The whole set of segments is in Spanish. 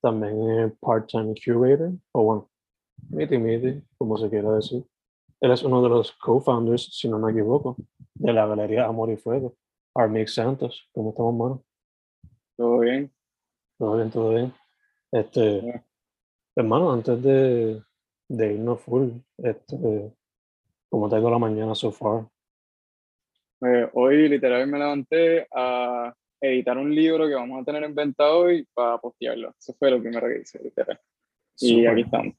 también es part-time curator, o bueno, miti miti, como se quiera decir. Él es uno de los co-founders, si no me equivoco, de la galería Amor y Fuego, Armix Santos. ¿Cómo estamos, mano? Todo bien. Todo bien, todo bien. Este, hermano, antes de, de irnos full, este, ¿cómo te ha ido la mañana so far? Eh, hoy literal me levanté a editar un libro que vamos a tener inventado hoy para postearlo. Eso fue lo primero que hice, literal. Y Súper, aquí estamos.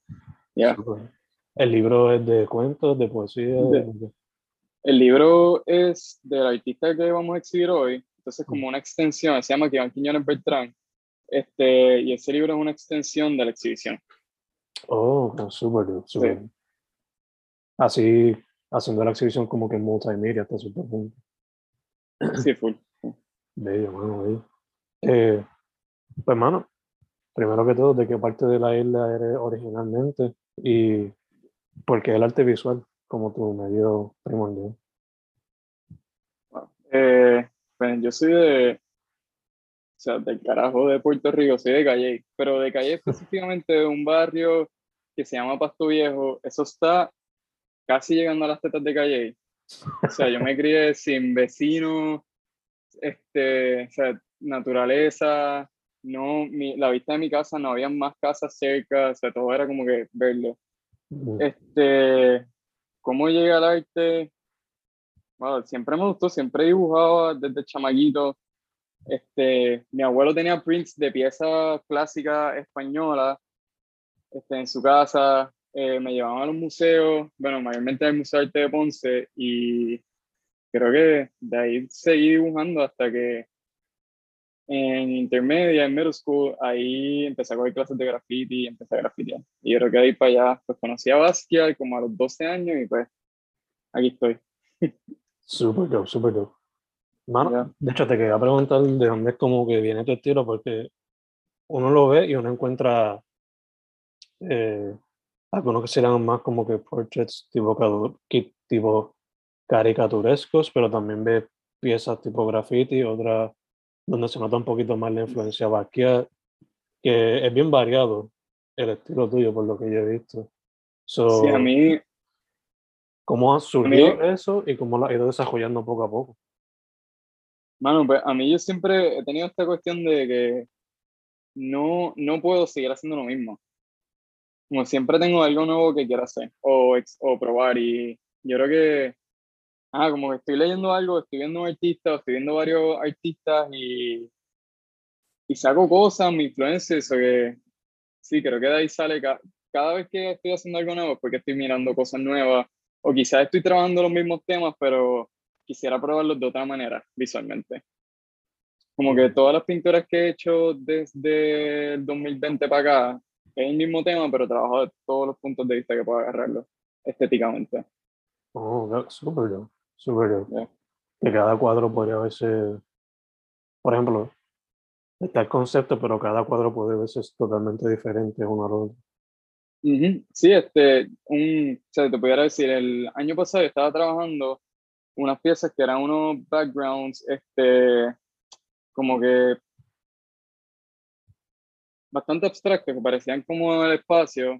Súper. El libro es de cuentos, de poesía. De- El libro es del artista que vamos a exhibir hoy. Entonces, como una extensión, se llama Iván Quiñones Beltrán. Este, y ese libro es una extensión de la exhibición. Oh, súper, súper. Así, haciendo la exhibición como que en multimedia hasta cierto punto. Sí, full. Bello, mano, bello. Eh, pues, mano, primero que todo, ¿de qué parte de la isla eres originalmente? Y por qué el arte visual como tu medio primordial. Eh, pues yo soy de, o sea, del carajo de Puerto Rico, soy de Calle, pero de Calle específicamente de un barrio que se llama Pasto Viejo, eso está casi llegando a las tetas de Calle. O sea, yo me crié sin vecinos, este, o sea, naturaleza, no, mi, la vista de mi casa, no había más casas cerca, o sea, todo era como que verlo. Este, ¿cómo llegué al arte? Bueno, siempre me gustó, siempre dibujaba desde chamaquito. Este, mi abuelo tenía prints de piezas clásicas españolas este, en su casa. eh, me llevaban a los museos, bueno, mayormente al Museo de Arte de Ponce, y creo que de ahí seguí dibujando hasta que en intermedia, en middle school, ahí empecé a coger clases de graffiti y empecé a grafitear. Y creo que de ahí para allá, pues conocí a Basquiat como a los 12 años y pues aquí estoy. Súper dope, súper dope. Mano, Ya. de hecho, te quería preguntar de dónde es como que viene tu estilo, porque uno lo ve y uno encuentra eh, algunos que serán más como que portraits tipo, tipo caricaturescos, pero también ve piezas tipo graffiti, otras donde se nota un poquito más la influencia Basquiat, que es bien variado el estilo tuyo, por lo que yo he visto. So, Sí, a mí, ¿Cómo ha surgido eso y cómo lo has ido desarrollando poco a poco? mano, pues a mí yo siempre he tenido esta cuestión de que no, no puedo seguir haciendo lo mismo. Como siempre tengo algo nuevo que quiero hacer o, o probar y yo creo que, ah, como que estoy leyendo algo, estoy viendo un artista, estoy viendo varios artistas y, y saco cosas, me influencias, o que sí, creo que de ahí sale, ca- cada vez que estoy haciendo algo nuevo porque estoy mirando cosas nuevas o quizás estoy trabajando los mismos temas, pero quisiera probarlos de otra manera visualmente. Como que todas las pinturas que he hecho desde el 2020 para acá es el mismo tema, pero trabajo de todos los puntos de vista que puedo agarrarlo estéticamente. Oh, súper dope, súper dope. Ya. Que cada cuadro podría verse, por ejemplo, está el concepto, pero cada cuadro puede verse totalmente diferente uno al otro. Sí, este, un, o sea, te pudiera decir, el año pasado estaba trabajando unas piezas que eran unos backgrounds, este, como que bastante abstractos, que parecían como el espacio,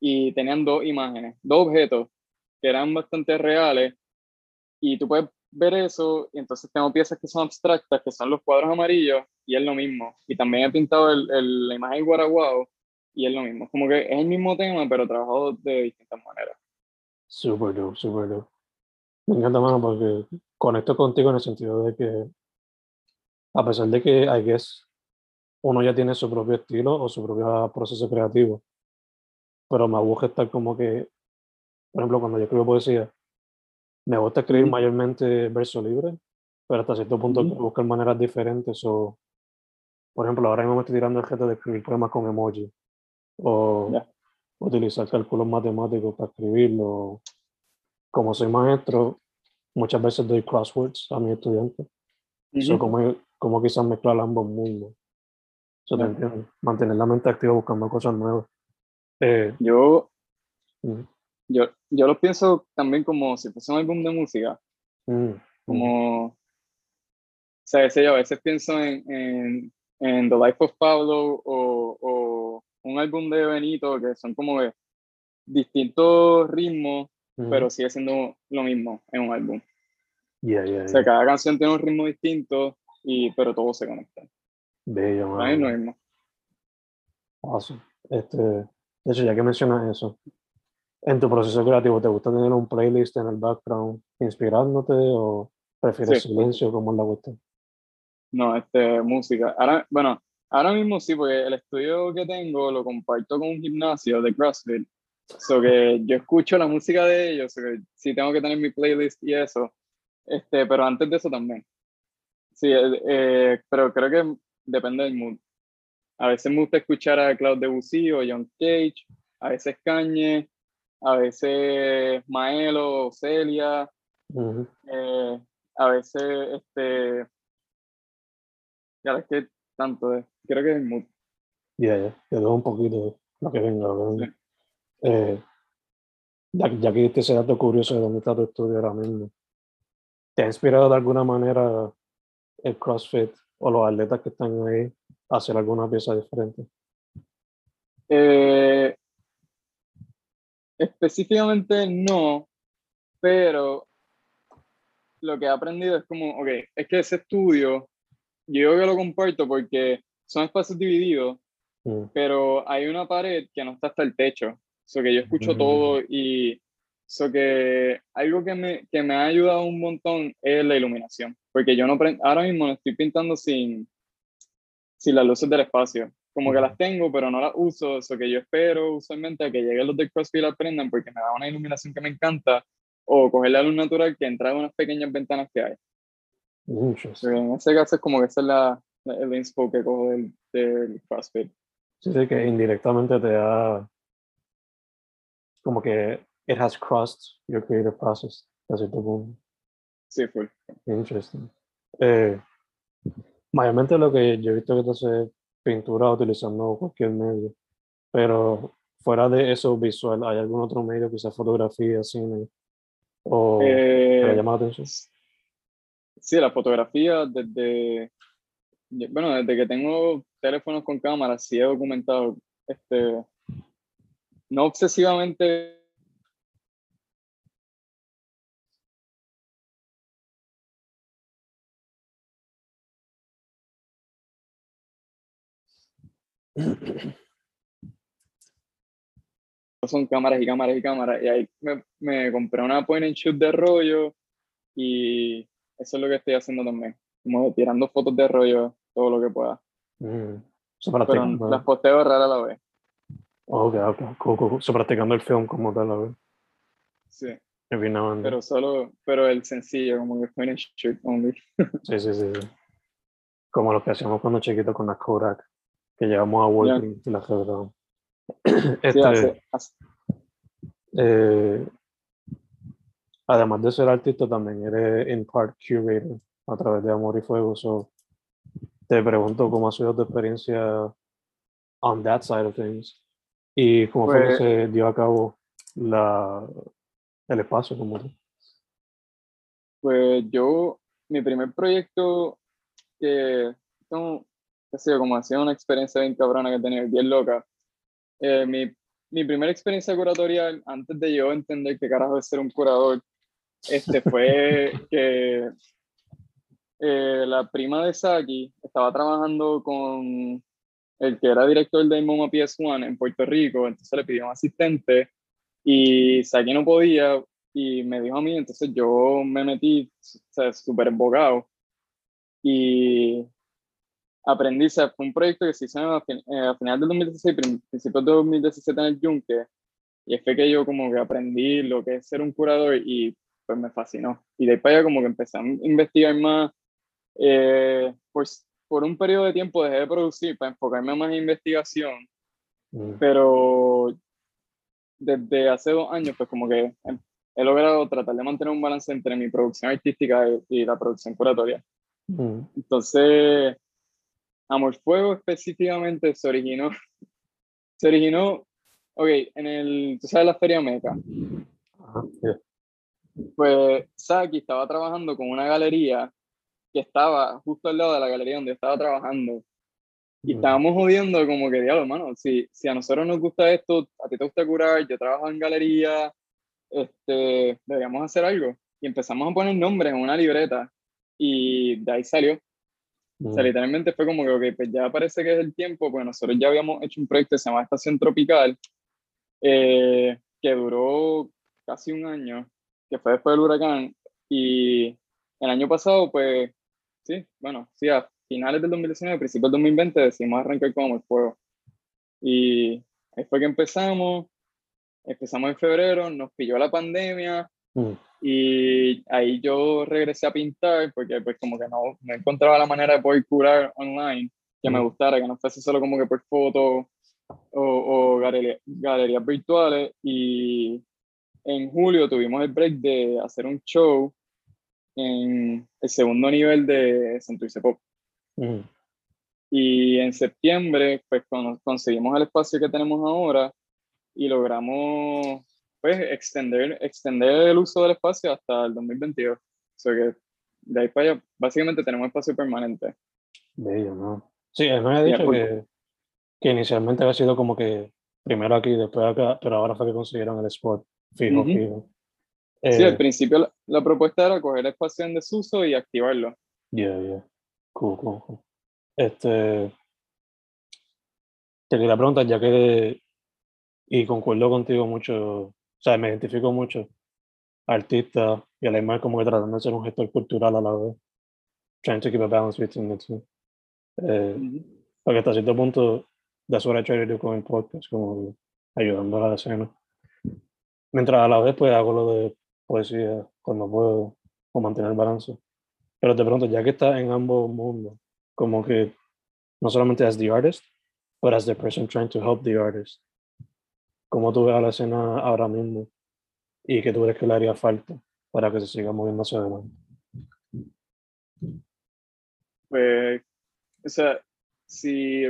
y tenían dos imágenes, dos objetos que eran bastante reales, y tú puedes ver eso, y entonces tengo piezas que son abstractas, que son los cuadros amarillos, y es lo mismo. Y también he pintado el, el- la imagen guaraguao, y es lo mismo. Como que es el mismo tema, pero trabajado de distintas maneras. Súper dope, súper dope. Me encanta, mano, porque conecto contigo en el sentido de que, a pesar de que, I guess, uno ya tiene su propio estilo o su propio proceso creativo, pero me gusta estar como que, por ejemplo, cuando yo escribo poesía, me gusta escribir mayormente verso libre, pero hasta cierto punto Ujú. quiero buscar maneras diferentes. O, por ejemplo, ahora mismo me estoy tirando el reto de escribir poemas con emoji, o Ya. utilizar cálculos matemáticos para escribirlo. Como soy maestro, muchas veces doy crosswords a mis estudiantes. So, Ujú. como, como quizás mezclar ambos mundos. So, Ya. entiendo. Mantener la mente activa buscando cosas nuevas. Eh, Yo, yo, yo lo pienso también como si fuese un álbum de música, mm, mm, como, o sea, ese, yo a veces pienso en, en, en The Life of Pablo o, o un álbum de Benito, que son como de distintos ritmos, mm. pero sigue siendo lo mismo en un álbum. Yeah, yeah, O sea, yeah. cada canción tiene un ritmo distinto, y, pero todo se conecta. Bello, Para mí es lo mismo. Awesome. Este, de hecho, ya que mencionas eso, en tu proceso creativo, ¿te gusta tener un playlist en el background inspirándote o prefieres Sí. silencio como es la cuestión? No, este, música. Ahora, bueno, ahora mismo sí, porque el estudio que tengo lo comparto con un gimnasio de CrossFit. So que yo escucho la música de ellos, so que sí tengo que tener mi playlist y eso. Este, pero antes de eso también. Sí, eh, eh, pero creo que depende del mood. A veces me gusta escuchar a Claude Debussy o John Cage, a veces Kanye, a veces Maelo Celia, eh, a veces, este, ya es que tanto, eh, creo que es el mood. Ya, ya, te doy un poquito lo que venga, lo que venga. Eh, ya, ya que diste ese dato curioso de dónde está tu estudio ahora mismo, ¿te ha inspirado de alguna manera el CrossFit o los atletas que están ahí a hacer alguna pieza diferente? Eh, específicamente no, pero lo que he aprendido es como, ok, es que ese estudio, yo que lo comparto porque son espacios divididos, Mm, pero hay una pared que no está hasta el techo. So que yo escucho Mm. todo y so que algo que me, que me ha ayudado un montón es la iluminación. Porque yo no ahora mismo estoy pintando sin, sin las luces del espacio. Como que las tengo, pero no las uso. Eso que yo espero usualmente a que lleguen los de CrossFit y las prendan porque me da una iluminación que me encanta. O coger la luz natural que entra en unas pequeñas ventanas que hay. Que en ese caso es como que esa es la, la- el inspo que cojo del, del CrossFit. Sí, sí, que indirectamente te da como que it has crossed your creative process a cierto punto. Sí, full. Interesting. Eh, mayormente lo que yo he visto que te hace pintura utilizando cualquier medio, pero fuera de eso visual, ¿hay algún otro medio, quizás fotografía, cine, o que Eh, llama la atención? Sí, la fotografía desde, bueno, desde que tengo teléfonos con cámara, sí he documentado, este, no obsesivamente, son cámaras y cámaras y cámaras, y ahí me, me compré una point and shoot de rollo y eso es lo que estoy haciendo también, como tirando fotos de rollo todo lo que pueda, Mm. So, pero las posteo rara a la vez, ok, ok, cool, cool, cool. So, practicando el film como tal, a ver, sí, pero solo, pero el sencillo, como que point and shoot only. Sí, sí, sí. sí. Como lo que hacíamos cuando chiquitos con las Kodak, que llevamos a Working y revelamos. Sí, Este, hace- hace- eh, además de ser artista, también eres in part curator a través de Amor y Fuego. So, te pregunto cómo ha sido tu experiencia on that side of things y cómo fue que Pues- se dio a cabo la, el espacio como tal. Pues yo, mi primer proyecto que, qué sé yo, como ha sido una experiencia bien cabrona que he tenido, bien loca. Eh, mi, mi primera experiencia curatorial, antes de yo entender qué carajo es ser un curador, este fue que eh, la prima de Saki estaba trabajando con el que era director de MoMA PS1 en Puerto Rico, entonces le pidió un asistente y Saki no podía y me dijo a mí, entonces yo me metí, o sea, súper embocado y sea, fue un proyecto que se hizo a, fin- eh, a final del 2016, prin- principios de 2017 en el Yunque, y fue que yo como que aprendí lo que es ser un curador y pues me fascinó. Y de ahí para allá como que empecé a investigar más, eh, pues por un periodo de tiempo dejé de producir para enfocarme más en investigación, Mm, pero desde hace dos años pues como que he- he logrado tratar de mantener un balance entre mi producción artística y, y la producción curatoria. mm, Entonces, Amor Fuego específicamente se originó, se originó, ok, en el, tú sabes la Feria Meca, pues Saki estaba trabajando con una galería que estaba justo al lado de la galería donde estaba trabajando. Y estábamos jodiendo como que, diablo, hermano, si, si a nosotros nos gusta esto, a ti te gusta curar, yo trabajo en galería, este, deberíamos hacer algo. Y empezamos a poner nombres en una libreta y de ahí salió. O sea, mm, literalmente fue como que, ok, pues ya parece que es el tiempo, porque nosotros ya habíamos hecho un proyecto que se llama Estación Tropical, eh, que duró casi un año, que fue después del huracán, y el año pasado, pues, sí, bueno, sí, a finales del 2019, principios del 2020, decidimos arrancar con el fuego. Y ahí fue que empezamos, empezamos en febrero, nos pilló la pandemia, mm, y ahí yo regresé a pintar porque pues como que no, no encontraba la manera de poder curar online que me Mm. gustara, que no fuese solo como que por fotos o, o galería- galerías virtuales. Y en julio tuvimos el break de hacer un show en el segundo nivel de Santurce Pop. mm, Y en septiembre, pues con- conseguimos el espacio que tenemos ahora y logramos, pues, extender, extender el uso del espacio hasta el 2022. O sea que de ahí para allá, básicamente tenemos espacio permanente. bello, ¿no? Sí, él me Ya, dicho que, que inicialmente había sido como que primero aquí, después acá, pero ahora fue que consiguieron el spot fijo, fijo. Sí, Eh, al principio la, la propuesta era coger espacio en desuso y activarlo. Yeah, yeah. Cool, cool, cool. Este. Te quería preguntar, ya que. Y concuerdo contigo mucho, o sea, me identifico mucho, artista y a la misma vez como que tratando de ser un gestor cultural a la vez. Trying to keep a balance between the two. Eh, porque hasta cierto punto, that's what I try to do con el podcast, como ayudando a la escena. Mientras a la vez, pues hago lo de poesía cuando puedo, o mantener el balance. Pero te pregunto, ya que estás en ambos mundos, como que no solamente as the artist, but as the person trying to help the artist, ¿cómo tú ves a la escena ahora mismo? ¿Y qué tú crees que le haría falta para que se siga moviendo hacia adelante? Pues, o sea, si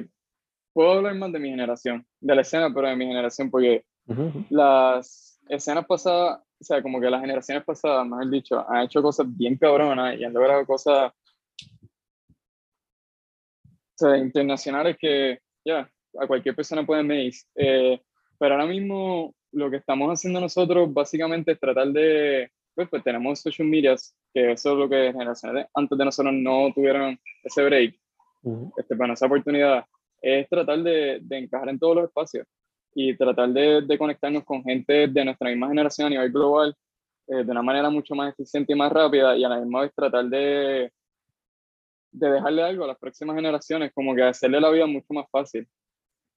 puedo hablar más de mi generación, de la escena, pero de mi generación, porque Ujú, ujú. las escenas pasadas, o sea, como que las generaciones pasadas, mejor dicho, han hecho cosas bien cabronas y han logrado cosas o sea, internacionales que ya a cualquier persona puede medir. Eh, pero ahora mismo lo que estamos haciendo nosotros básicamente es tratar de, pues, pues tenemos social medias, que eso es lo que generaciones antes de nosotros no tuvieron ese break Ujú. este, bueno, esa oportunidad es tratar de, de encajar en todos los espacios y tratar de, de conectarnos con gente de nuestra misma generación a nivel global eh, de una manera mucho más eficiente y más rápida y a la misma vez tratar de, de dejarle algo a las próximas generaciones, como que hacerle la vida mucho más fácil.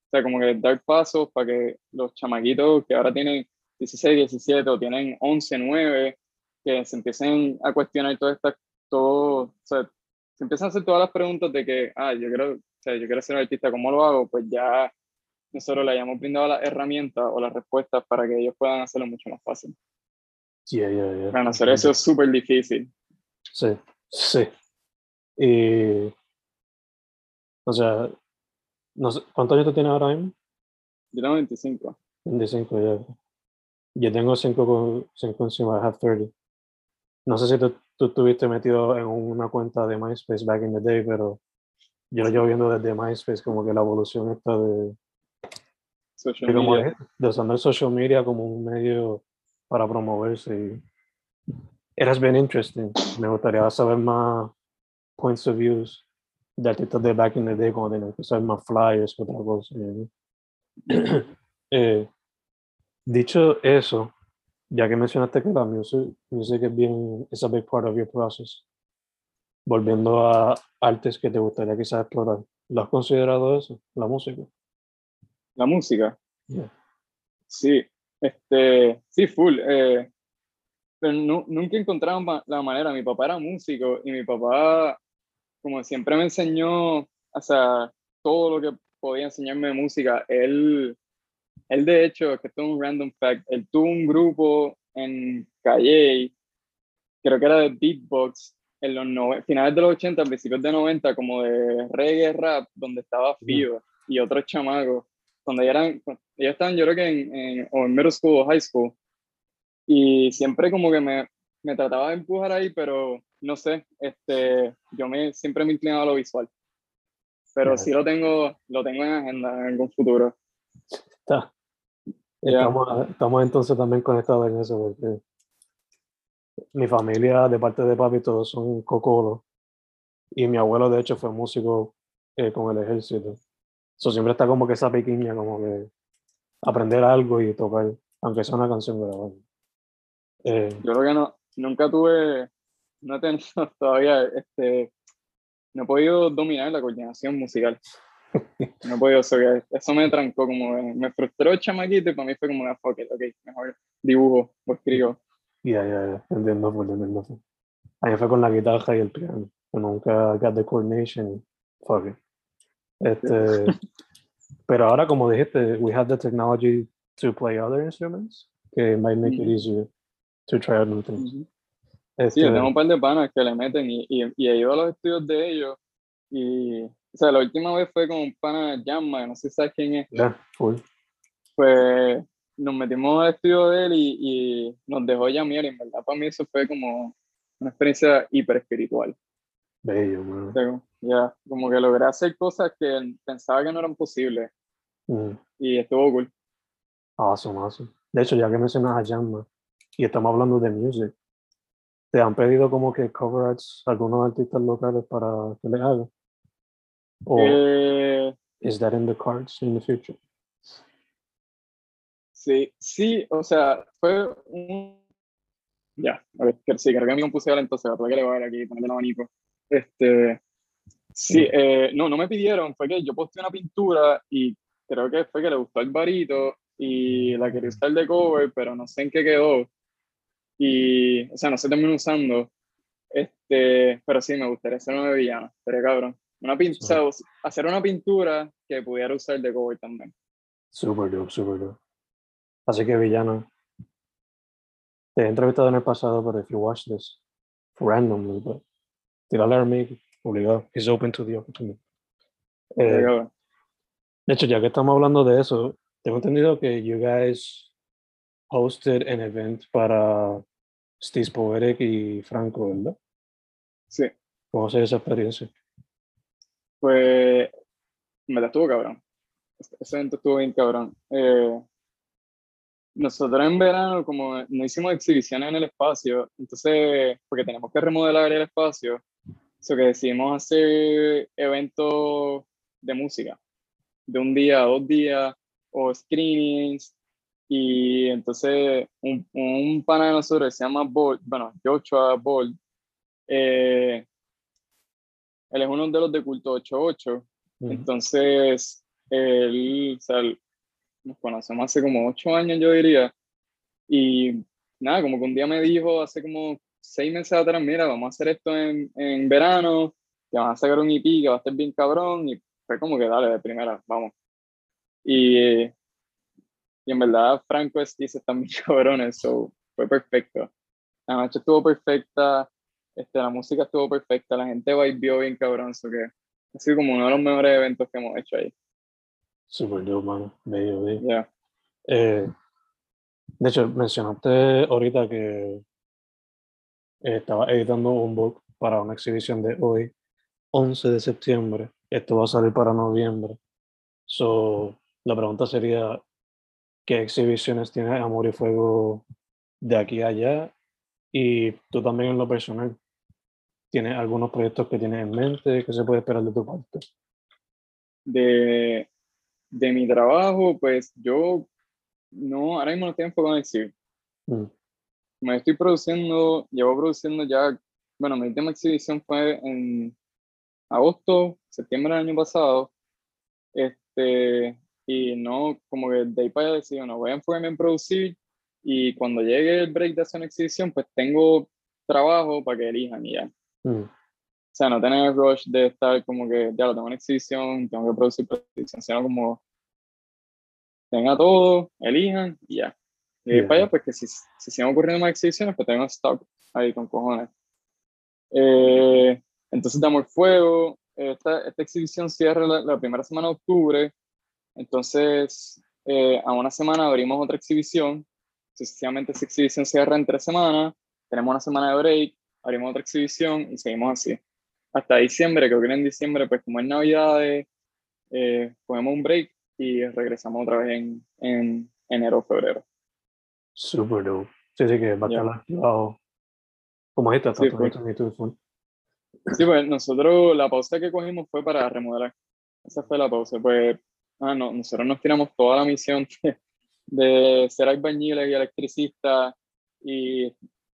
O sea, como que dar pasos para que los chamaquitos que ahora tienen 16, 17 o tienen 11, 9, que se empiecen a cuestionar todo esta, todo, o sea, se empiezan a hacer todas las preguntas de que, ah, yo quiero, o sea, yo quiero ser un artista, ¿cómo lo hago? Pues ya nosotros le hayamos brindado las herramientas o las respuestas para que ellos puedan hacerlo mucho más fácil. Yeah, yeah, yeah. Para nosotros eso es súper difícil. Sí, sí. Y O sea, no sé, ¿cuántos años tú tienes ahora mismo? Yo tengo 25. 25, ya. Yo tengo 5 con, cinco encima, I have 30. No sé si tú, tú estuviste metido en una cuenta de MySpace back in the day, pero yo lo llevo viendo desde MySpace, como que la evolución está de, Social de, media. de- de usando el social media como un medio para promoverse. Y it has been interesting. Me gustaría saber más points of views de artistas de back in the day, cuando tenían que usar más flyers que otra cosa. know. Eh, dicho eso, ya que mencionaste que la music, music es bien, es a big part of your process. Volviendo a artes que te gustaría quizás explorar, ¿lo has considerado eso, la música? La música. Yeah. Sí, este, sí, full. eh, pero nu- nunca encontraba la manera. Mi papá era músico y mi papá, como siempre me enseñó, o sea, todo lo que podía enseñarme de música. Él, él de hecho, que esto es un random fact, él tuvo un grupo en Calle, creo que era de beatbox, en los nove- finales de los 80, principios de 90, como de reggae rap, donde estaba Fio y otros chamacos ellos eran, ellos estaban yo creo que en, en, o en middle school o high school, y siempre como que me, me trataba de empujar ahí, pero no sé, este, yo me, siempre me inclinaba a lo visual, pero sí lo tengo, lo tengo en agenda en algún futuro. Está. Estamos, estamos entonces también conectados en eso, porque mi familia, de parte de papi, todos son cocolos. Y mi abuelo, de hecho, fue músico eh, con el ejército. So, siempre está como que esa pequeña, como que aprender algo y tocar, aunque sea una canción grabada. Eh, Yo creo que no, nunca tuve, no he tenido todavía, este, no he podido dominar la coordinación musical. No he podido, eso me trancó, como me, me frustró el chamaquito y para mí fue como una fuck it, ok, mejor dibujo o escribo. ya, ya, ya, entiendo, full, entiendo. A mí fue con la guitarra y el piano. Nunca got the coordination. Fuck it. Este, pero ahora, como dijiste, we have the technology to play other instruments, que might make it Ujú. easier to try out new things. Sí, Este, yo tengo un par de panas que le meten y, y, y he ido a los estudios de ellos y, o sea, la última vez fue con un pana Jamma, no sé si sabes quién es, yeah, full. pues nos metimos al estudio de él y, y nos dejó llamear y en verdad para mí eso fue como una experiencia hiper espiritual. Bello, man. O sea, como- Ya, como que logré hacer cosas que pensaba que no eran posibles Mm, y estuvo cool. awesome, awesome. De hecho, ya que mencionas a Jamma y estamos hablando de music, ¿te han pedido como que cover arts algunos artistas locales para que le hagan? ¿O Eh, is that in the cards in the future? Sí, sí, o sea, fue un... Ya, a ver, sí, que mi computadora entonces, tuve que elevar aquí, ponerle el abanico. Este, sí, Mm. eh, no, no me pidieron, fue que yo posté una pintura y creo que fue que le gustó el barito y la quería usar de cover, pero no sé en qué quedó. Y, o sea, no se terminó usando. Este, pero sí, me gustaría hacer una de villano, sería cabrón. Una pin- Sí. o sea, hacer una pintura que pudiera usar de cover también. Super dope, super dope. Así que, villano, te he entrevistado en el pasado, pero if you watch this randomly, but tírale a Armig, obligado. He's open to the opportunity. Eh, de hecho, ya que estamos hablando de eso, tengo entendido que you guys hosted an event para Steve Poetic y Franco, ¿verdad? Sí. ¿Cómo fue esa experiencia? Pues me la estuvo cabrón. Ese ese evento estuvo bien cabrón. Eh, nosotros en verano, como no hicimos exhibiciones en el espacio, entonces, porque tenemos que remodelar el espacio, eso que decidimos hacer eventos de música, de un día a dos días, o screenings, y entonces un, un pana de nosotros que se llama Bold, bueno, Joshua Bold, eh, él es uno de los de Culto 88, Ujú. entonces, él, o sea, nos conocemos hace como ocho años, yo diría. Y nada, como que un día me dijo hace como seis meses atrás, mira, vamos a hacer esto en, en verano, te van a sacar un EP que va a estar bien cabrón. Y fue como que dale, de primera, vamos. Y, y en verdad, Franco es, dice están bien cabrones, so fue perfecto. La noche estuvo perfecta, este, la música estuvo perfecta, la gente vibió bien cabrón, so que ha sido como uno de los mejores eventos que hemos hecho ahí. Super dope, mano. Bello, bello. Ya. Eh, de hecho, mencionaste ahorita que estaba editando un book para una exhibición de hoy, 11 de septiembre. Esto va a salir para noviembre. So, la pregunta sería, ¿qué exhibiciones tiene Amor y Fuego de aquí a allá? Y tú también en lo personal, ¿tienes algunos proyectos que tienes en mente? ¿Qué se puede esperar de tu parte? De, de mi trabajo, pues yo no, ahora mismo no estoy enfocado en CIR. Mm. Me estoy produciendo, llevo produciendo ya, bueno, mi última exhibición fue en agosto, septiembre del año pasado. Este, y no, como que de ahí para allá decido, no voy a enfocarme en producir y cuando llegue el break de hacer una exhibición, pues tengo trabajo para que elijan y ya. Mm. O sea, no tener el rush de estar como que, ya lo tengo una exhibición, tengo que producir exhibición, sino como tenga todo, elijan y ya. Y de ahí Ya. para allá, pues que si, si siguen ocurriendo más exhibiciones, pues tengo stock ahí con cojones. Eh, entonces, Damos Fuego, esta, esta exhibición cierra la, la primera semana de octubre, entonces eh, a una semana abrimos otra exhibición, sucesivamente esa exhibición cierra en tres semanas, tenemos una semana de break, abrimos otra exhibición y seguimos así. Hasta diciembre, creo que en diciembre, pues como es Navidades, eh, cogemos un break y regresamos otra vez en, en enero o febrero. Super dope. Sí, sí, que va a estar activado. Como esta, Sí, tanto tú, full. Sí, pues nosotros la pausa que cogimos fue para remodelar. Esa fue la pausa. Pues, ah, no, nosotros nos tiramos toda la misión de, de ser albañiles y electricistas y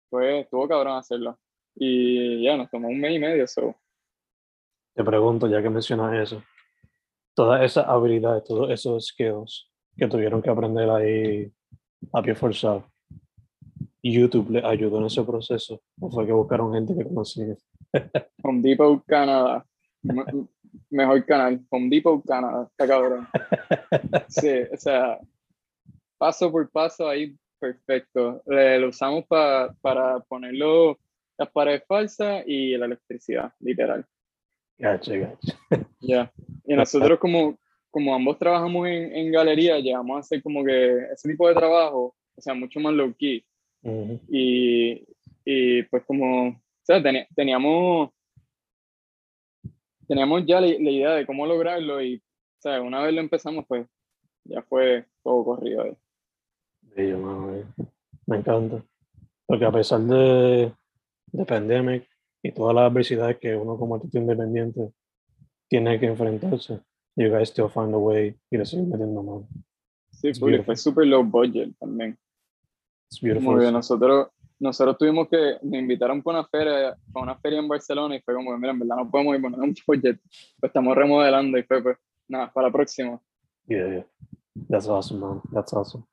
pues estuvo cabrón hacerlo. Y ya, nos tomó un mes y medio. So. Te pregunto, ya que mencionas eso, todas esas habilidades, todos esos skills que tuvieron que aprender ahí a pie forzado, YouTube les ayudó en ese proceso o fue que buscaron gente que conocían. Home Depot Canadá. Me- Mejor canal. Home Depot Canadá. Está cabrón. Sí, o sea, paso por paso ahí, perfecto. Eh, lo usamos pa- para ponerlo las paredes falsas y la electricidad, literal. Gacha, gacha. Ya. Y nosotros como, como ambos trabajamos en, en galería, llegamos a hacer como que ese tipo de trabajo, o sea, mucho más low key. Y, y pues como, o sea, teníamos, teníamos ya la, la idea de cómo lograrlo y, o sea, una vez lo empezamos, pues ya fue todo corrido ahí. Mano, bello. Me encanta. Porque a pesar de, de pandemic y todas las adversidades que uno como artista independiente tiene que enfrentarse, you guys still find a way y le siguen metiendo mano. Sí, fue súper low budget también. It's Como beautiful. que nosotros, nosotros tuvimos que, nos invitaron para una feria, para una feria en Barcelona y fue como, mira, en verdad no podemos ir, poner un budget, pues estamos remodelando y fue pues, nada, para la próxima. Yeah, yeah. That's awesome, man. That's awesome.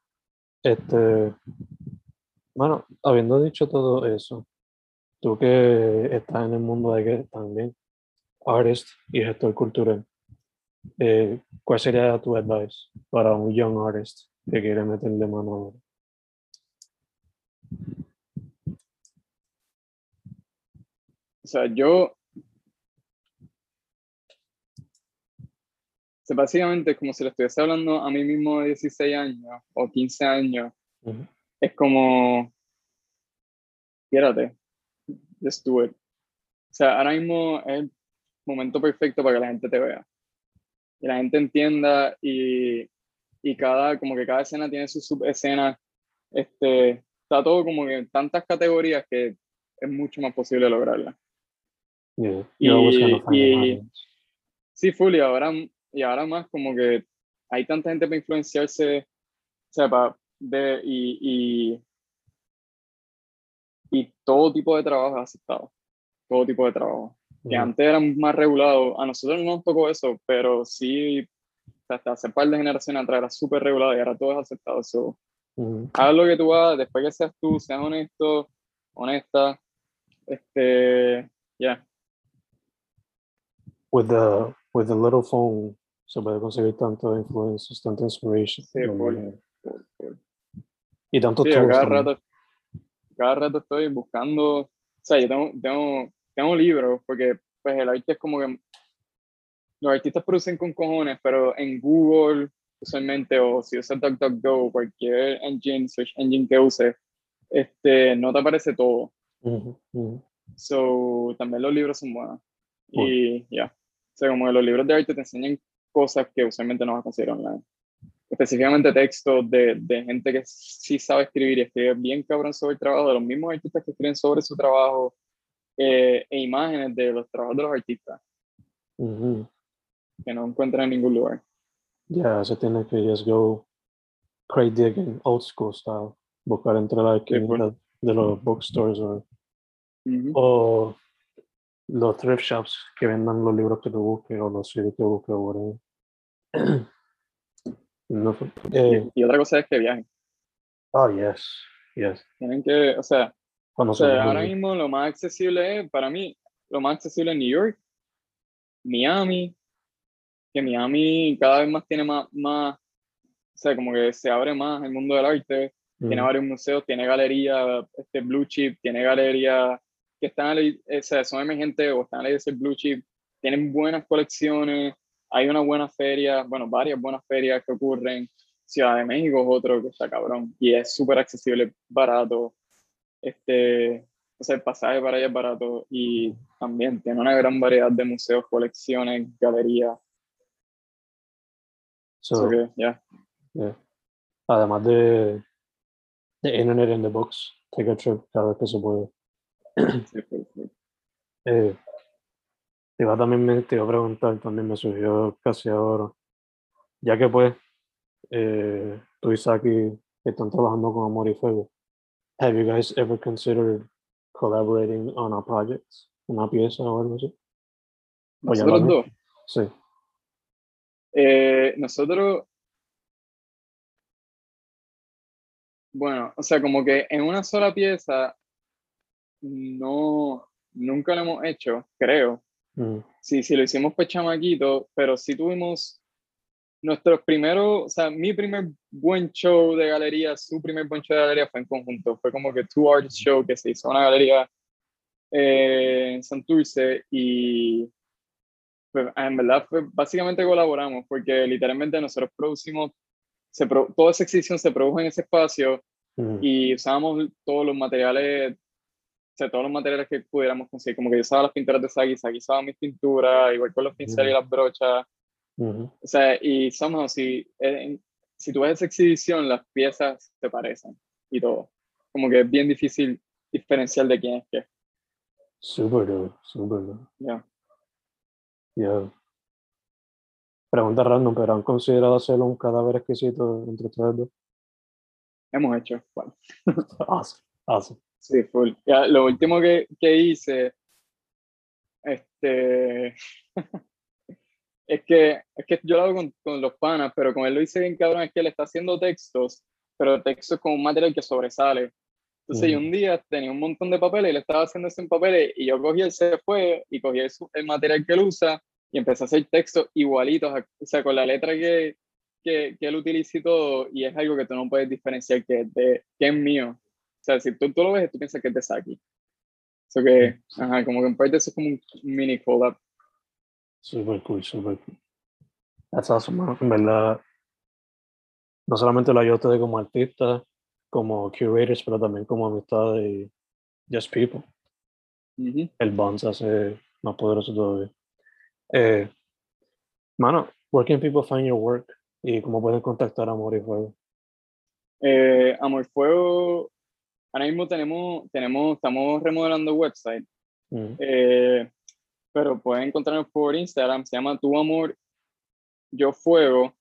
Este, bueno, habiendo dicho todo eso, tú que estás en el mundo de que también, artist y gestor cultural, eh, ¿cuál sería tu advice para un young artist que quiere meterle mano ahora? O sea, yo, o sea, básicamente es como si le estuviese hablando a mí mismo de 16 años o 15 años, Ujú. es como, fíjate, just do it. O sea, ahora mismo es el momento perfecto para que la gente te vea. Y la gente entienda y, y cada, como que cada escena tiene su subescena. Este, está todo como que en tantas categorías que es mucho más posible lograrla. Yeah, Y- y-. Sí, full, y ahora, y ahora más como que hay tanta gente para influenciarse, o sea, para ver y, y, y todo tipo de trabajo es aceptado, todo tipo de trabajo. Que antes eran más regulados, a nosotros no nos tocó eso, pero sí, hasta hace par de generaciones atrás era súper regulado y ahora todo es aceptado. So, Ujú. haz lo que tú hagas, después que seas tú, seas honesto, honesta, este, ya, With the, with the little phone se puede conseguir tanto influencias, tanta inspiration. Sí, full. Y tanto Sí, cada rato, cada rato estoy buscando, o sea, yo tengo, tengo, tengo libros, porque pues el arte es como que los artistas producen con cojones, pero en Google usualmente o si usas DuckDuckGo cualquier engine, search engine que uses, este, no te aparece todo. Ujú, ujú. So, también los libros son buenos. Y ya, o sea, como que los libros de arte te enseñan cosas que usualmente no vas a conseguir online. Específicamente textos de, de gente que sí sabe escribir y escribe bien cabrón sobre el trabajo, de los mismos artistas que escriben sobre su trabajo, eh, e imágenes de los trabajos de los artistas Ujú. que no encuentran en ningún lugar. Ya, se tiene que just go crate digging, old school style. Buscar entre la esquina full. de los bookstores o, Ujú. o los thrift shops que vendan los libros que tú busques o los CDs que busques o whatever. No fue- eh, Y otra cosa es que viajen. oh, yes, yes. Tienen que, o sea, O se sea, ahora mismo lo más accesible es, para mí, lo más accesible es New York, Miami, que Miami cada vez más tiene más, más, o sea, como que se abre más el mundo del arte, tiene Mm, varios museos, tiene galerías, este Blue Chip, tiene galerías que están la, o sea, son emergentes o están de ser Blue Chip, tienen buenas colecciones, hay una buena feria, bueno, varias buenas ferias que ocurren, Ciudad de México es otro que está cabrón, y es súper accesible, barato, este, o sea, el pasaje para allá es barato y también tiene una gran variedad de museos, colecciones, galerías, so, so que, ya, yeah. Además de, de Internet in the Books, take a trip cada vez que se puede. Sí. Eh, te iba también me, te iba a preguntar, también me surgió casi ahora, ya que pues eh, tú y Saki están trabajando con Amor y Fuego, have you guys ever considered collaborating on a project, una pieza o algo así? Nosotros dos. Sí. eh, nosotros, bueno, o sea, como que en una sola pieza, no, nunca lo hemos hecho, creo. Mm, Sí, sí, lo hicimos pues chamaquito, pero sí tuvimos nuestros primeros, o sea, mi primer buen show de galería, su primer buen show de galería fue en conjunto, fue como que Two Artist Show que se hizo en una galería eh, en Santurce y pues, en verdad fue, básicamente colaboramos porque literalmente nosotros producimos, se toda esa exhibición se produjo en ese espacio mm, y usábamos todos los materiales, o sea, todos los materiales que pudiéramos conseguir, como que yo usaba las pinturas de Sagi, Sagi usaba mis pinturas, igual con los pinceles y las brochas, ujú. o sea, y somehow, si, si tú ves esa exhibición, las piezas se parecen y todo, como que es bien difícil diferenciar de quién es qué, super dope. ya. Yeah. Pregunta random, pero ¿han considerado hacerlo un cadáver exquisito entre ustedes dos? Hemos hecho, bueno. Awesome, awesome. Sí, full. Ya, lo último que, que hice, este, es que, es que yo lo hago con, con los panas, pero con él lo hice bien cabrón, es que él está haciendo textos, pero textos con un material que sobresale. Entonces yo Mm. un día tenía un montón de papeles y le estaba haciendo eso en papeles y yo cogí el se fue y cogí el, material que él usa y empecé a hacer textos igualitos, o sea, con la letra que, que, que él utiliza y todo, y es algo que tú no puedes diferenciar que de, que es mío. O sea, si tú, tú lo ves, tú piensas que es de Saki. Eso que, ajá, como que en parte eso es como un mini collab. Super cool, super cool. That's awesome, mano. En verdad, no solamente lo ayuda a ustedes como artistas, como curators, pero también como amistad y just people. El bond se hace más poderoso todavía. Eh, mano, where can people find your work? Y cómo pueden contactar a Amor y Fuego. Eh, Amor Fuego, ahora mismo tenemos, tenemos, estamos remodelando el website, Mm, eh, pero pueden encontrarnos por Instagram, se llama Tu Amor, Yo Fuego.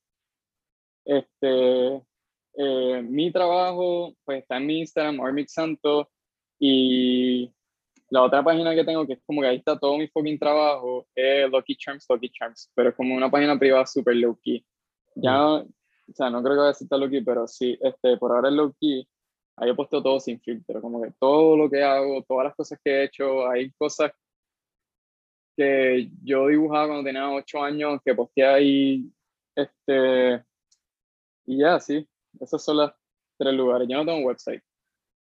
Este, eh, mi trabajo, pues está en mi Instagram, Armix Santo, y la otra página que tengo, que es como que ahí está todo mi fucking trabajo, es Lucky Charms, Lucky Charms, pero es como una página privada super low key. Ya, o sea, no creo que vaya a ser tan low key, pero sí, este, por ahora es low key. Ahí he puesto todo sin filtro, como que todo lo que hago, todas las cosas que he hecho, hay cosas que yo dibujaba cuando tenía 8 años, que posteé ahí, este, y ya, sí, esos son los tres lugares. Yo no tengo un website,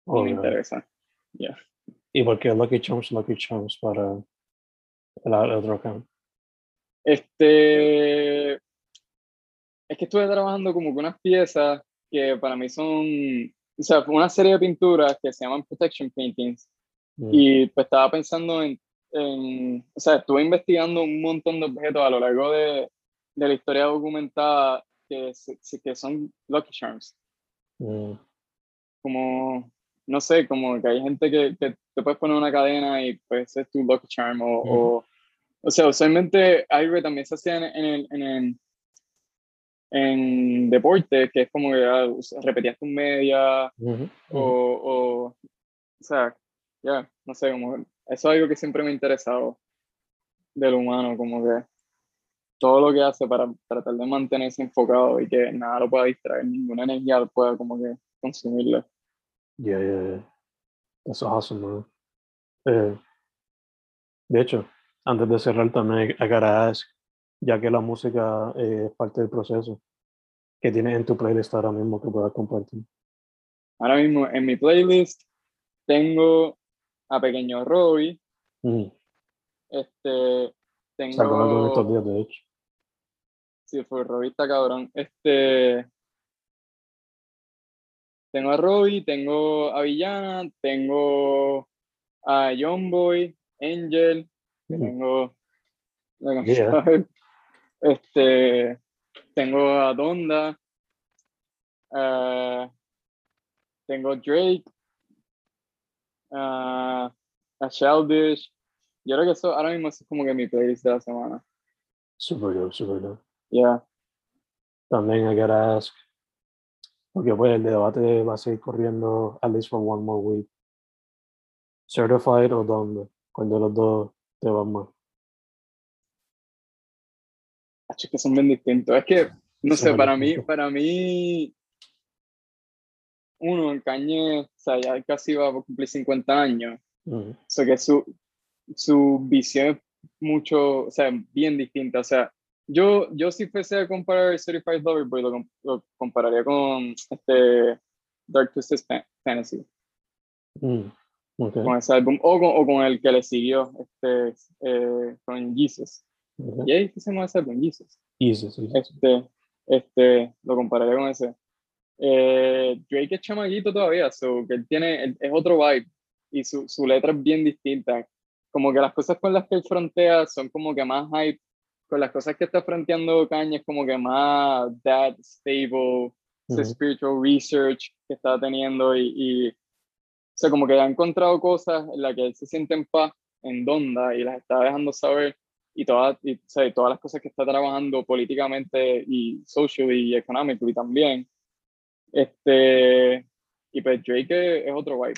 no me interesa. ¿Y por qué Lucky Charms, Lucky Charms para el, el otro account? Este, es que estuve trabajando como con unas piezas que para mí son, o sea, una serie de pinturas que se llaman protection paintings. Mm. Y pues estaba pensando en, en, o sea, estuve investigando un montón de objetos a lo largo de, de la historia documentada que, que son Lucky Charms. Mm. Como, no sé, como que hay gente que, que te puedes poner una cadena y pues es tu Lucky Charm. O, o, o sea, usualmente algo que también se hacía en, en, el- en, el- en deporte, que es como que ah, repetías tu media Ujú, o, ujú. o, o sea, ya, no sé, como eso es algo que siempre me ha interesado del humano, como que todo lo que hace para tratar de mantenerse enfocado y que nada lo pueda distraer, ninguna energía pueda como que consumirlo. Yeah, yeah, yeah. That's awesome, man. Eh, de hecho, antes de cerrar también, I gotta ask, ya que la música eh, es parte del proceso, ¿qué tienes en tu playlist ahora mismo que puedas compartir? Ahora mismo en mi playlist tengo a Pequeño Robbie, Mm. este, Sacó algo en estos tengo, días, de hecho. sí, fue Robbie está cabrón, este, tengo a Robbie, tengo a Villana, tengo a Young Boy, Angel, que Mm. tengo, Yeah. este, tengo a Donda, ah, tengo Drake, a Childish. Yo creo que eso ahora mismo es como que mi playlist de la semana. Super dope, super dope. Ya. También I gotta ask, porque pues el debate va a seguir corriendo at least for one more week. Certified o dónde? ¿Cuál de los dos te va más? Es que son bien distintos. Es que, no sé, para mí, para mí, uno, en Kanye, o sea, ya casi va a cumplir 50 años. Mm. O sea, que su, su visión es mucho, o sea, bien distinta. O sea, yo, yo si fuese a comparar Certified Lover Boy, lo, lo compararía con este Dark Twisted Fa- Fantasy, Mm. Okay. con ese álbum, o con, o con el que le siguió, este, eh, con Jesus. ¿Y ahí llama ese álbum? Jesus. Sí, sí. Este, este, lo compararía con ese. Eh, Drake es chamaguito todavía, so que él tiene, él- es otro vibe y su, su letra es bien distinta. Como que las cosas con las que él frontea son como que más hype, con las cosas que está fronteando Kanye es como que más that, stable, ese Ujú. spiritual research que está teniendo y, y, o sea, como que ha encontrado cosas en las que él se siente en paz, en Donda y las está dejando saber y todas, y, y todas las cosas que está trabajando políticamente y social y económico y también. Este, y pues Drake es, es otro vibe.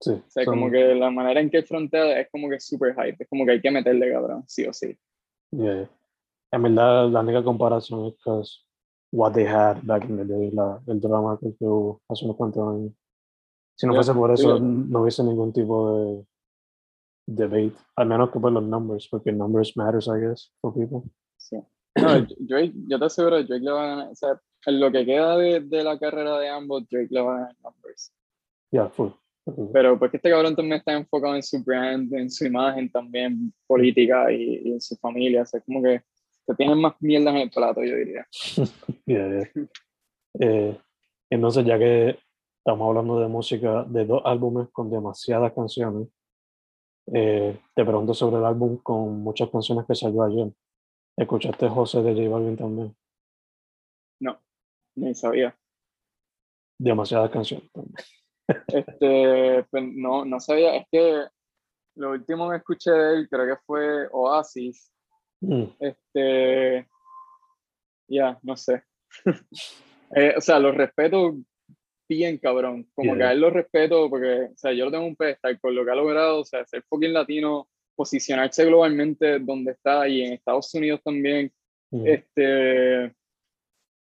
Sí, O sea, son- como que la manera en que frontea es como que super hype. Es como que hay que meterle, cabrón, sí o sí. yeah. En verdad, la única comparación es que what they had back in the day, la, el drama que hubo hace unos cuantos años. Si no Yeah, fuese por eso, sí. no hubiese ningún tipo de debate, al menos que por los numbers, porque numbers matters, I guess, for people. Sí. No, Drake, yo te aseguro, Drake le va a ganar. O sea, en lo que queda de, de la carrera de ambos, Drake le va a ganar numbers. Yeah, full. full. Pero porque este cabrón también está enfocado en su brand, en su imagen también política y, y en su familia. O sea, como que se tienen más mierdas en el plato, yo diría. Yeah, yeah. Eh, entonces, ya que estamos hablando de música, de dos álbumes con demasiadas canciones, eh, te pregunto sobre el álbum con muchas canciones que salió ayer. ¿Escuchaste José de J Balvin también? No, ni sabía. Demasiadas canciones también. Este, pues no, no sabía. Es que lo último que escuché de él creo que fue Oasis. Mm, Este, ya, no sé. Eh, o sea, lo respeto bien, cabrón. Como Yeah. que a él lo respeto porque, o sea, yo lo tengo un pedestal con lo que ha logrado, o sea, ser fucking latino, posicionarse globalmente donde está y en Estados Unidos también. mm, Este,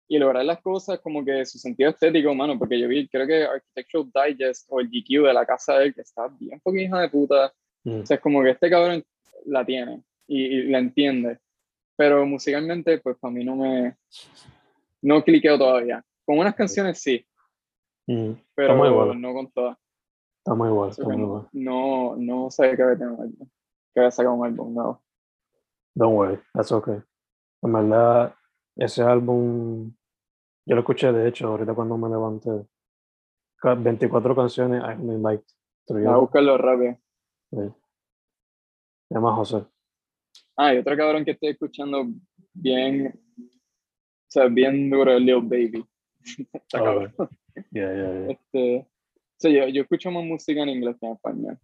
y lograr las cosas como que su sentido estético, mano, porque yo vi, creo que Architectural Digest o el GQ de la casa de él, que está bien fucking hija de puta. mm. O sea, es como que este cabrón la tiene y, y la entiende. Pero musicalmente, pues para mí no me. No cliqueo todavía. Con unas canciones sí, Mm, pero Estamos igual. no con todas. Estamos igual, O sea, estamos que igual. no, no sabía que había tenido un álbum, que había sacado un álbum nuevo. Don't worry, that's okay. En verdad, ese álbum, yo lo escuché de hecho ahorita cuando me levanté. Ca- 24 canciones, I only liked three Voy a buscarlo rápido. Sí. Llama José. Ah, y otro cabrón que estoy escuchando bien, o sea, bien duro Lil Baby. Está cabrón. Yeah, yeah, yeah. Este, o sea, yo, yo escucho más música en inglés que en español.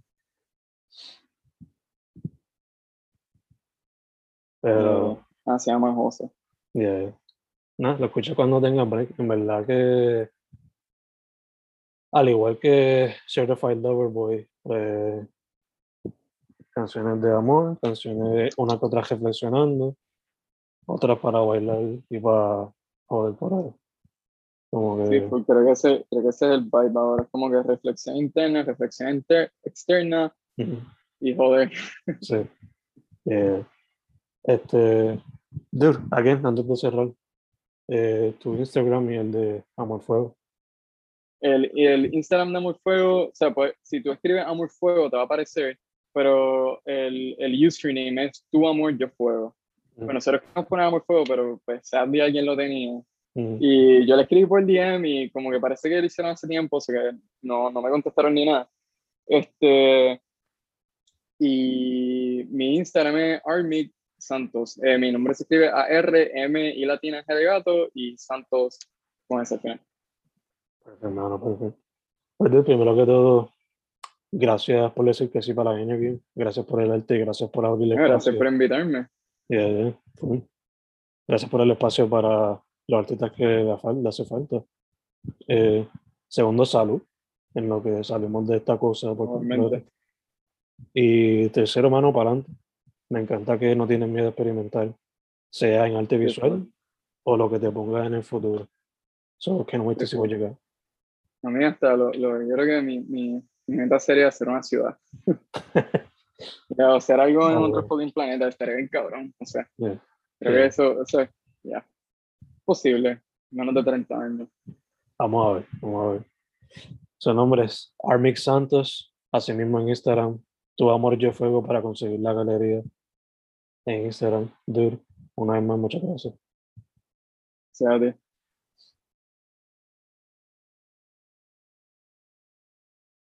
Pero, Ah, se llama José. yeah. No, lo escucho cuando tenga break. En verdad que, al igual que Certified Lover Boy, pues, canciones de amor, canciones, una que otra reflexionando, otras para bailar y para joder por ahí. Como Sí, que, pues creo que, ese, creo que ese es el vibe ahora. Es como que reflexión interna, reflexión inter- externa ujú, y joder. sí. Yeah. Este, dude, again, antes de cerrar, eh, tu Instagram y el de Amor Fuego. El, el Instagram de Amor Fuego, o sea, pues si tú escribes Amor Fuego te va a aparecer, pero el, el username es Tu Amor Yo Fuego. Mm. Bueno, nosotros queremos poner Amor Fuego, pero pues sadly alguien lo tenía. Y yo le escribí por DM y como que parece que lo hicieron hace tiempo, o sea que no, no me contestaron ni nada. Este, y mi Instagram es Armic Santos. Eh, mi nombre se escribe A-R-M y latina G de gato y Santos con ese final. Perfecto, hermano, perfecto. Pues, dude, primero que todo, gracias por decir que sí para la interview. Gracias por el arte y gracias por abrir el Gracias espacio. por invitarme. Yeah, yeah, full. Gracias por el espacio para los artistas que le, hace falta. Eh, segundo, salud, en lo que salimos de esta cosa. por completo. Y tercero, mano para adelante. Me encanta que no tienes miedo a experimentar, sea en arte visual o lo que te pongas en el futuro. So, can't wait to see what you got. A mí hasta lo, lo yo creo que mi, mi, mi meta sería hacer una ciudad. Ya, hacer algo en Ah, otro fucking planeta, estaría bien cabrón. O sea, Yeah. creo Yeah. que eso, eso es ya posible. Menos de 30 años. Vamos a ver, vamos a ver. Su nombre es Armix Santos, asimismo en Instagram. Tu amor yo fuego para conseguir la galería en Instagram. Dude, una vez más, muchas gracias. Sea,